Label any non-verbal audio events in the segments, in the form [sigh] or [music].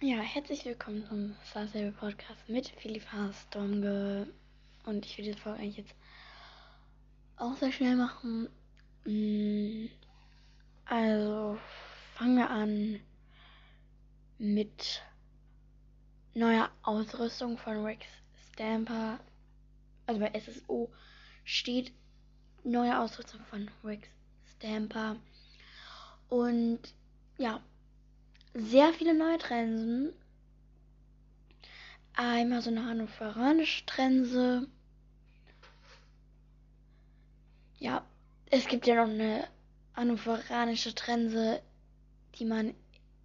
Ja, herzlich willkommen zum Star Podcast mit Philipp Haasdomge. Und ich will diese Folge eigentlich jetzt auch sehr schnell machen. Mm, also fangen wir an mit neuer Ausrüstung von Rex Stamper. Also bei SSO steht neue Ausrüstung von Rex Stamper. Und ja, sehr viele neue Trensen. Einmal so eine hannoveranische Trense. Ja, es gibt ja noch eine hannoveranische Trense, die man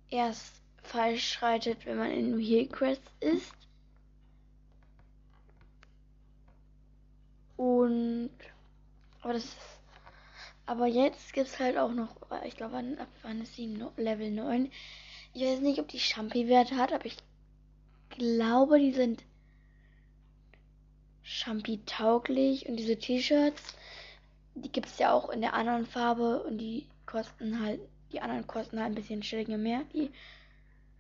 erst falsch schreitet, wenn man in Hillcrest ist. Und aber das ist, aber jetzt gibt es halt auch noch, ich glaube, ab wann ist sie Level 9? Ich weiß nicht, ob die Champi-Werte hat, aber ich glaube, die sind Champi-tauglich. Und diese T-Shirts, die gibt es ja auch in der anderen Farbe und die kosten halt, die anderen kosten halt ein bisschen Schillinge mehr, die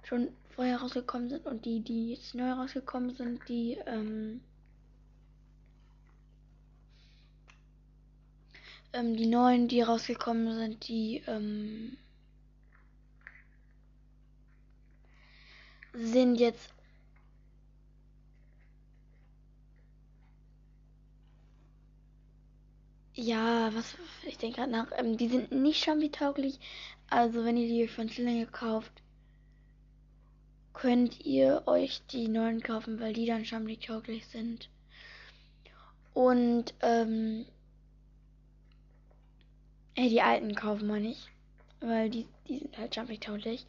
schon vorher rausgekommen sind und die, die jetzt neu rausgekommen sind, die, ähm, ähm, die neuen, die rausgekommen sind, die, ähm, sind jetzt Ja, was ich denke gerade nach, ähm, die sind nicht Champi-tauglich. Also wenn ihr die von Schillinge kauft, könnt ihr euch die neuen kaufen, weil die dann Champi-tauglich sind. Und ähm, äh, die alten kaufen wir nicht, weil die, die sind halt Champi-tauglich.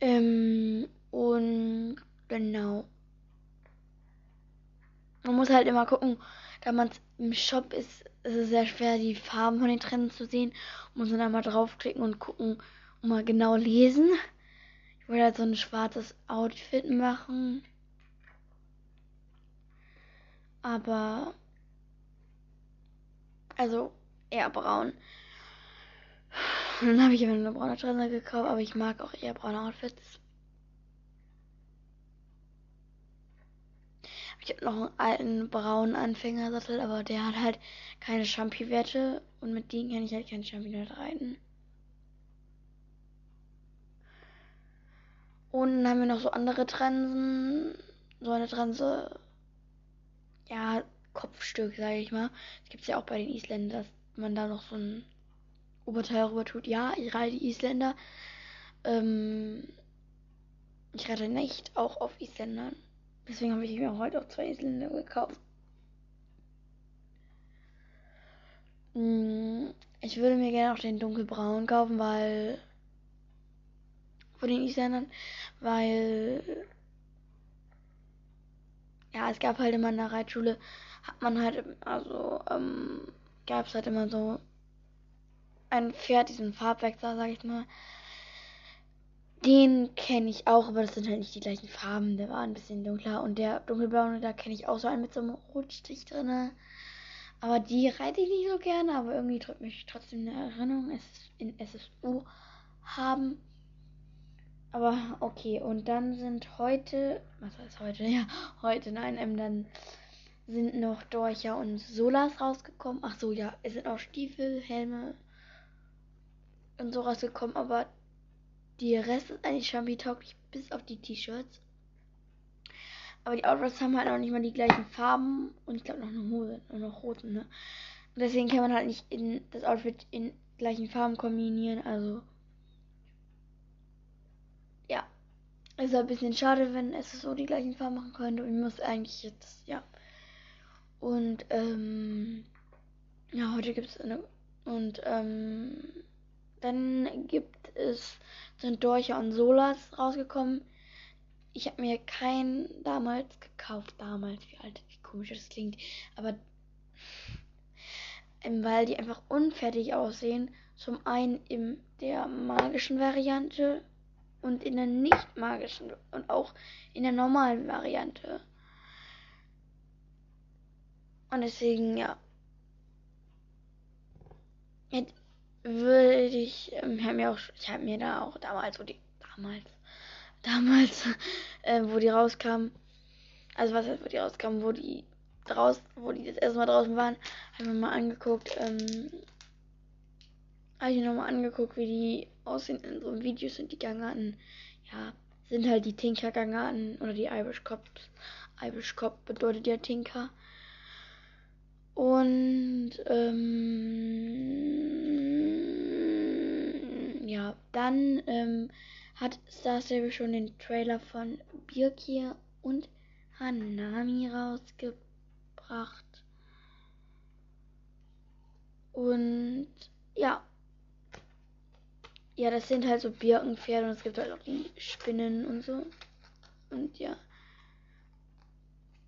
Ähm, und genau. Man muss halt immer gucken, da man im Shop ist, ist es sehr schwer, die Farben von den Trends zu sehen. Muss man da mal draufklicken und gucken und mal genau lesen. Ich wollte halt so ein schwarzes Outfit machen. Aber. Also eher braun. Und dann habe ich immer eine braune Trense gekauft, aber ich mag auch eher braune Outfits. Ich habe noch einen alten braunen Anfängersattel, aber der hat halt keine Champi-Werte und mit denen kann ich halt kein Champi reiten. Und dann haben wir noch so andere Trensen. So eine Trense, ja, Kopfstück, sage ich mal. Das gibt es ja auch bei den Isländern, dass man da noch so ein Oberteil rüber tut. Ja, ich reite Isländer. Ähm, ich reite nicht auch auf Isländern. Deswegen habe ich mir heute auch zwei Isländer gekauft. Hm, ich würde mir gerne auch den dunkelbraun kaufen, weil von den Isländern, weil ja, es gab halt immer in der Reitschule, hat man halt, also ähm, gab es halt immer so ein Pferd, diesen Farbwechsel, sag ich mal. Den kenne ich auch, aber das sind halt nicht die gleichen Farben. Der war ein bisschen dunkler. Und der dunkelblaue, da kenne ich auch so einen mit so einem Rotstich drin. Aber die reite ich nicht so gerne, aber irgendwie drückt mich trotzdem eine Erinnerung in SSU haben. Aber okay, und dann sind heute, was heißt heute? [laughs] Ja, heute, nein, ähm, dann sind noch Dorcha und Solas rausgekommen. Ach so, ja, es sind auch Stiefel, Helme und so rausgekommen, aber die Rest ist eigentlich schon wie tauglich, bis auf die T-Shirts. Aber die Outfits haben halt auch nicht mal die gleichen Farben und ich glaube noch eine Hose und noch Hosen, ne? Und deswegen kann man halt nicht in das Outfit in gleichen Farben kombinieren, also ja. Ist ein bisschen schade, wenn es so die gleichen Farben machen könnte. Und ich muss eigentlich jetzt, ja. Und, ähm, ja, heute gibt es eine. Und, ähm, dann gibt es, sind Dorcha und Solas rausgekommen. Ich habe mir keinen damals gekauft. Damals, wie alt, wie komisch das klingt. Aber ähm, weil die einfach unfertig aussehen. Zum einen in der magischen Variante und in der nicht magischen und auch in der normalen Variante. Und deswegen, ja. Würde ich, ähm, hab mir auch, ich habe mir da auch damals, wo die, damals, damals, [laughs] äh, wo die rauskamen, also was heißt, wo die rauskamen, wo die draus, wo die das erste Mal draußen waren, habe ich mir mal angeguckt, ähm, habe ich mir nochmal angeguckt, wie die aussehen in so Videos und die Gangarten, ja, sind halt die Tinker Gangarten oder die Irish Cops. Irish Cop bedeutet ja Tinker. Und ähm, ja, dann ähm, hat Star Stable schon den Trailer von Birkir und Hanami rausgebracht. Und ja. Ja, das sind halt so Birkenpferde und es gibt halt auch die Spinnen und so. Und ja.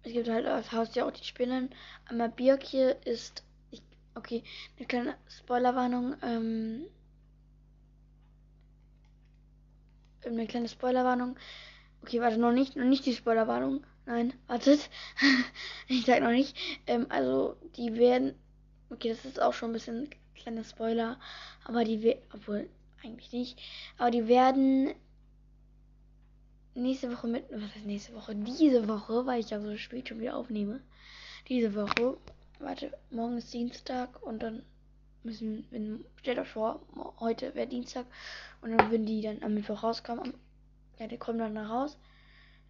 Es gibt halt als Haustier auch die Spinnen. Aber Birk hier ist. Ich, okay, eine kleine Spoilerwarnung. Ähm, eine kleine Spoilerwarnung. Okay, warte, noch nicht, noch nicht die Spoilerwarnung. Nein, wartet. [laughs] ich sag noch nicht. Ähm, also, die werden. Okay, das ist auch schon ein bisschen kleiner Spoiler. Aber die werden. Obwohl, eigentlich nicht. Aber die werden nächste Woche mit, was heißt nächste Woche? Diese Woche, weil ich ja so spät schon wieder aufnehme. Diese Woche, warte, morgen ist Dienstag und dann müssen, wenn, stellt euch vor, heute wäre Dienstag und dann würden die dann am Mittwoch rauskommen. Ja, die kommen dann da raus.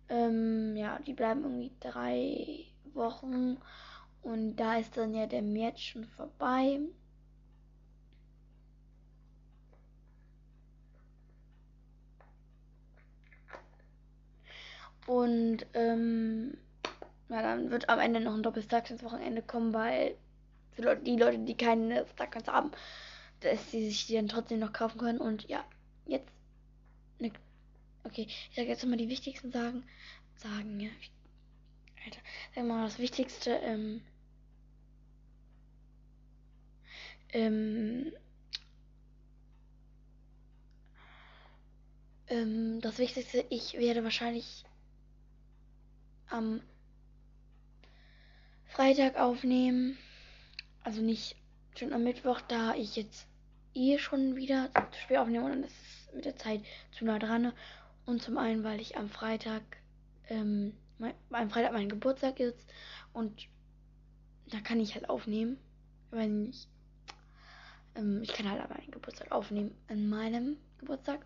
Ähm, ja, die bleiben irgendwie drei Wochen und da ist dann ja der März schon vorbei. Und ähm, ja, dann wird am Ende noch ein Doppelstag ins Wochenende kommen, weil die Leute, die keine Starcoins haben, dass sie sich die dann trotzdem noch kaufen können. Und ja, jetzt. Ne, okay, ich sage jetzt nochmal die wichtigsten Sagen. Sagen, ja. Alter, sag mal das Wichtigste. Ähm, ähm, ähm, das Wichtigste, ich werde wahrscheinlich am Freitag aufnehmen. Also nicht schon am Mittwoch, da ich jetzt eh schon wieder zu spät aufnehme und das ist mit der Zeit zu nah dran. Und zum einen, weil ich am Freitag, ähm, mein, am Freitag mein Geburtstag ist und da kann ich halt aufnehmen. Wenn ich, ähm, ich kann halt aber meinen Geburtstag aufnehmen an meinem Geburtstag.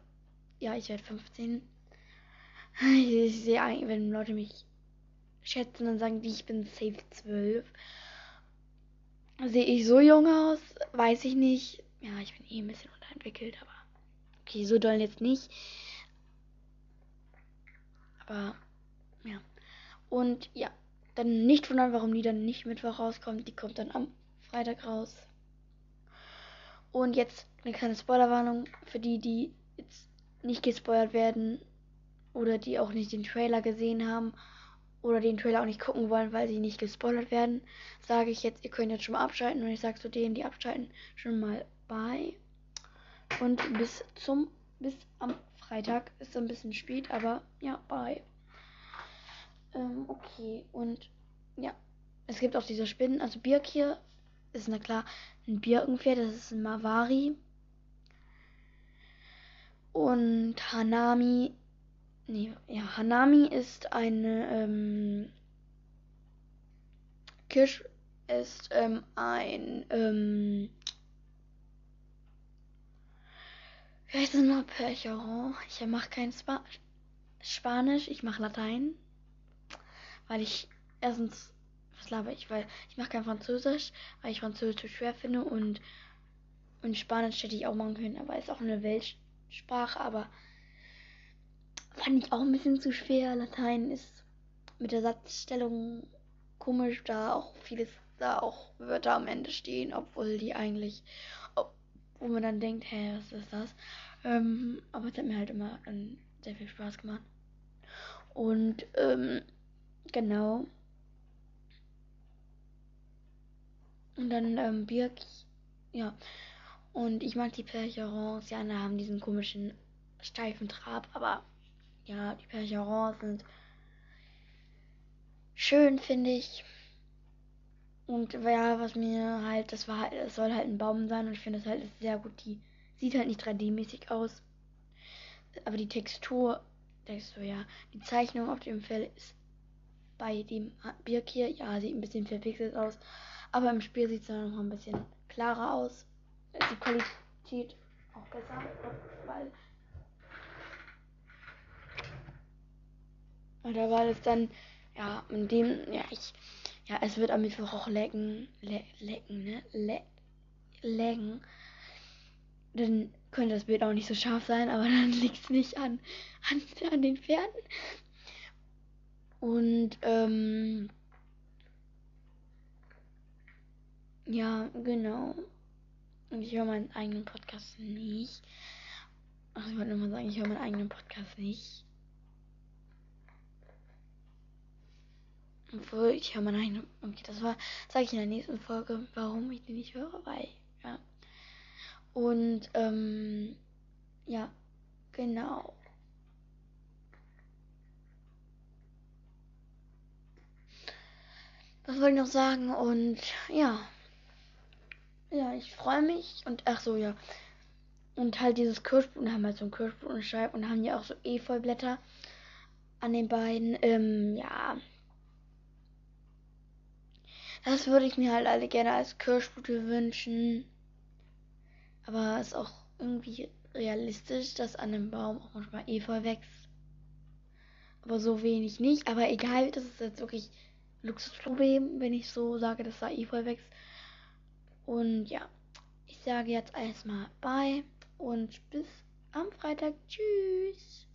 Ja, ich werde 15. [laughs] Ich sehe eigentlich, wenn Leute mich schätzen, dann sagen die, ich bin safe 12. Sehe ich so jung aus? Weiß ich nicht. Ja, ich bin eh ein bisschen unterentwickelt, aber okay, so doll jetzt nicht. Aber ja. Und ja, dann nicht wundern, warum die dann nicht Mittwoch rauskommt. Die kommt dann am Freitag raus. Und jetzt eine kleine Spoilerwarnung für die, die jetzt nicht gespoilert werden oder die auch nicht den Trailer gesehen haben oder den Trailer auch nicht gucken wollen, weil sie nicht gespoilert werden, sage ich jetzt, ihr könnt jetzt schon mal abschalten und ich sage zu denen, die abschalten, schon mal bye. Und bis zum, bis am Freitag ist ein bisschen spät, aber ja, bye. Ähm, okay, und ja, es gibt auch diese Spinnen, also Birk hier ist na klar ein Birkenpferd, das ist ein Mavari. Und Hanami Nee, ja, Hanami ist eine ähm, Kirsch ist ähm, ein ähm, wie heißt es noch? Percheron. Ich mache kein Spa Spanisch, ich mache Latein, weil ich erstens was laber ich, weil ich mache kein Französisch, weil ich Französisch zu schwer finde und und Spanisch hätte ich auch machen können, aber ist auch eine Weltsprache, aber Fand ich auch ein bisschen zu schwer. Latein ist mit der Satzstellung komisch, da auch vieles, da auch Wörter am Ende stehen, obwohl die eigentlich, wo man dann denkt, hä, was ist das? Ähm, aber es hat mir halt immer ähm, sehr viel Spaß gemacht. Und ähm, genau. Und dann ähm, Birk, ja. Und ich mag die Percherons, ja, da haben diesen komischen steifen Trab, aber ja, die Percherons sind schön, finde ich. Und ja, was mir halt, das war halt, es soll halt ein Baum sein und ich finde das halt sehr gut. Die sieht halt nicht 3D-mäßig aus. Aber die Textur, Textur, ja, die Zeichnung auf dem Fell ist bei dem Birk hier, ja, sieht ein bisschen verpixelt aus. Aber im Spiel sieht es dann noch ein bisschen klarer aus. Die Qualität auch besser, weil oder weil es dann ja in dem ja ich ja es wird am Mittwoch auch lecken le, lecken ne le, lecken dann könnte das Bild auch nicht so scharf sein aber [laughs] dann liegt es nicht an, an an den Pferden und ähm, ja genau und ich höre meinen eigenen Podcast nicht. Ach, ich wollte nur mal sagen, ich höre meinen eigenen Podcast nicht. Obwohl, ich höre meinen eigenen. Okay, das war, sage ich in der nächsten Folge, warum ich den nicht höre, weil, ja. Und, ähm, ja, genau. Was wollte ich noch sagen? Und, ja. Ja, ich freue mich. Und ach so, ja. Und halt dieses Kirschblüten, haben halt so ein Kirschblumenschreib und haben ja auch so Efeublätter an den beiden. Ähm, ja. Das würde ich mir halt alle gerne als Kirschblüte wünschen. Aber es ist auch irgendwie realistisch, dass an einem Baum auch manchmal Efeu wächst. Aber so wenig nicht. Aber egal, das ist jetzt wirklich Luxusproblem, wenn ich so sage, dass da Efeu wächst. Und ja, ich sage jetzt erstmal Bye und bis am Freitag. Tschüss.